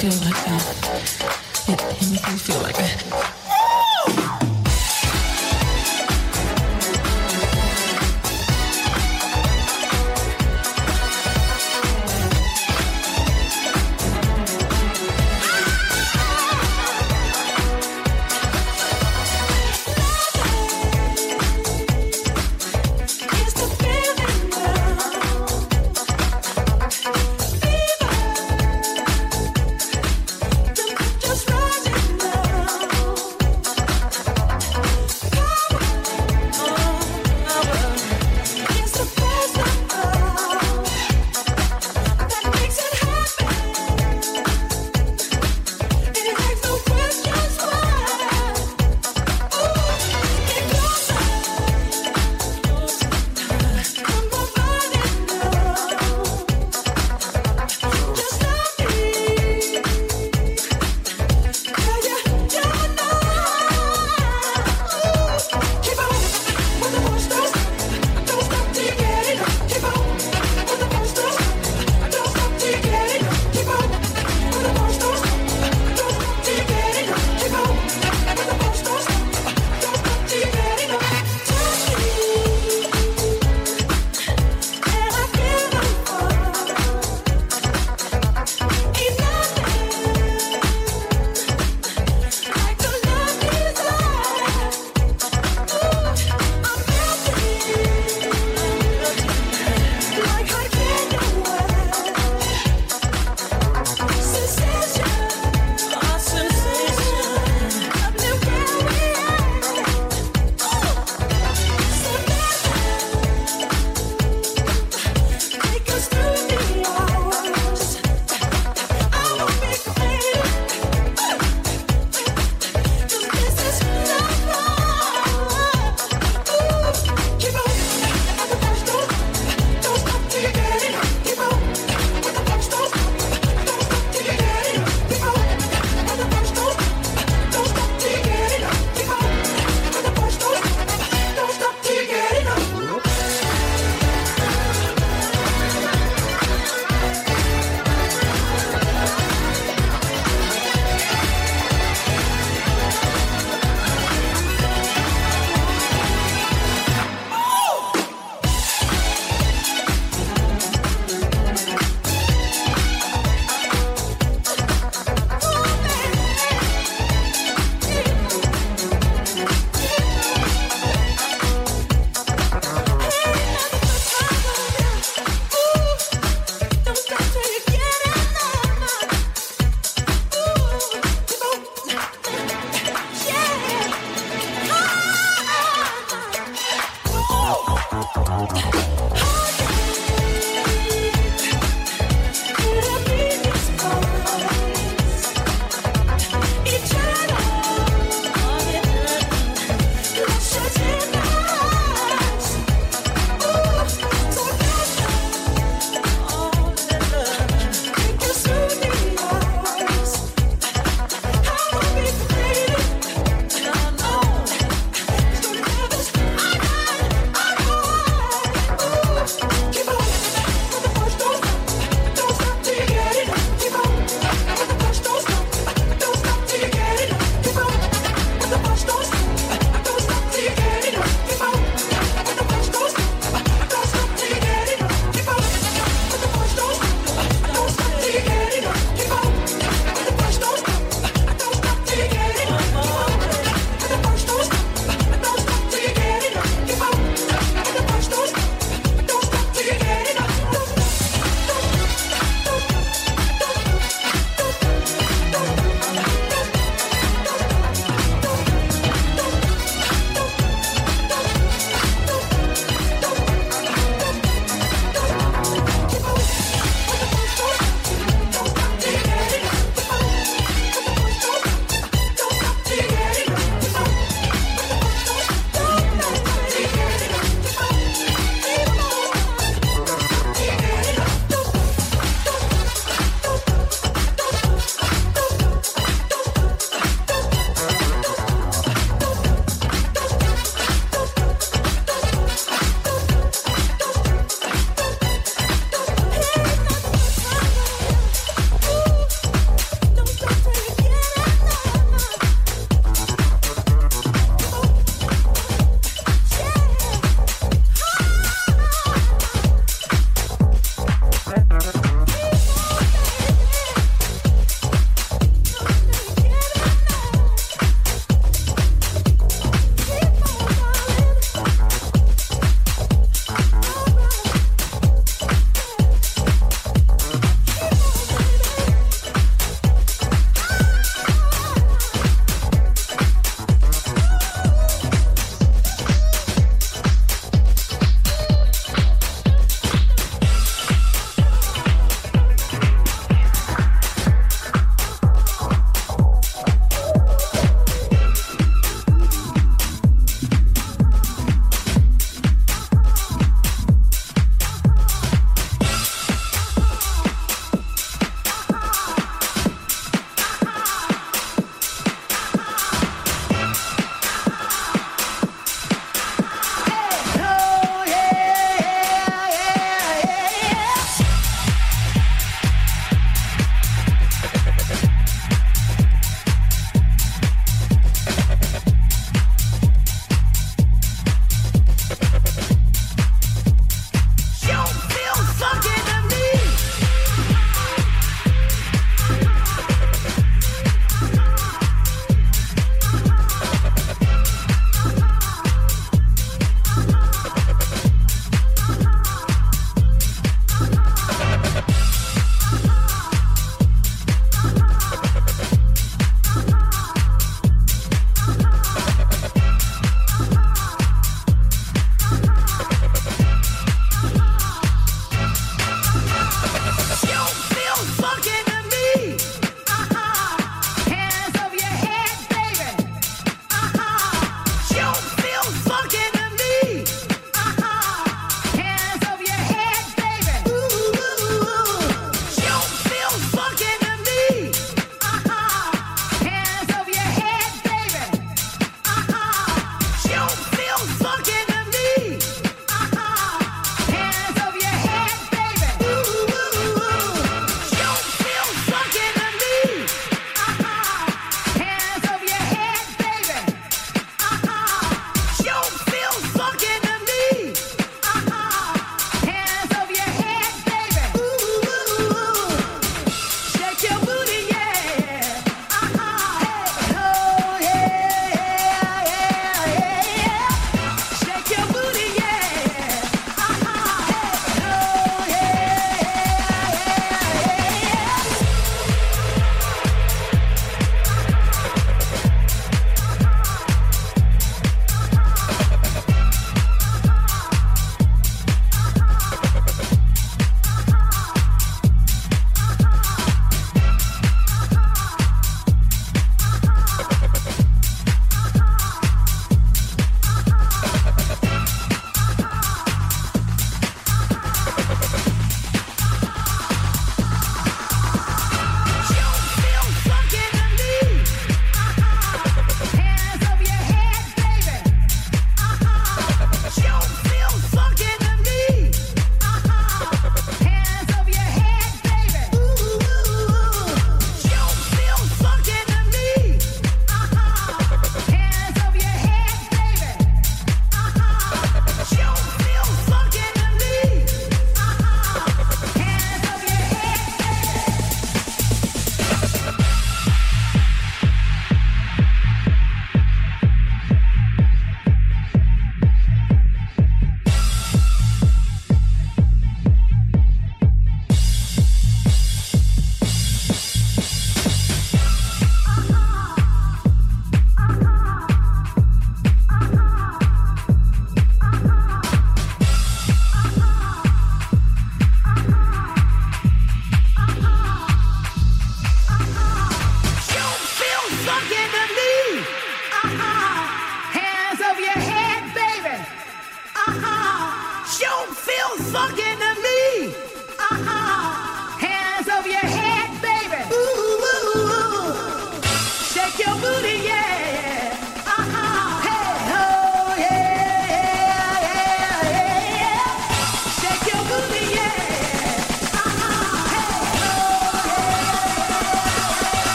feel like that.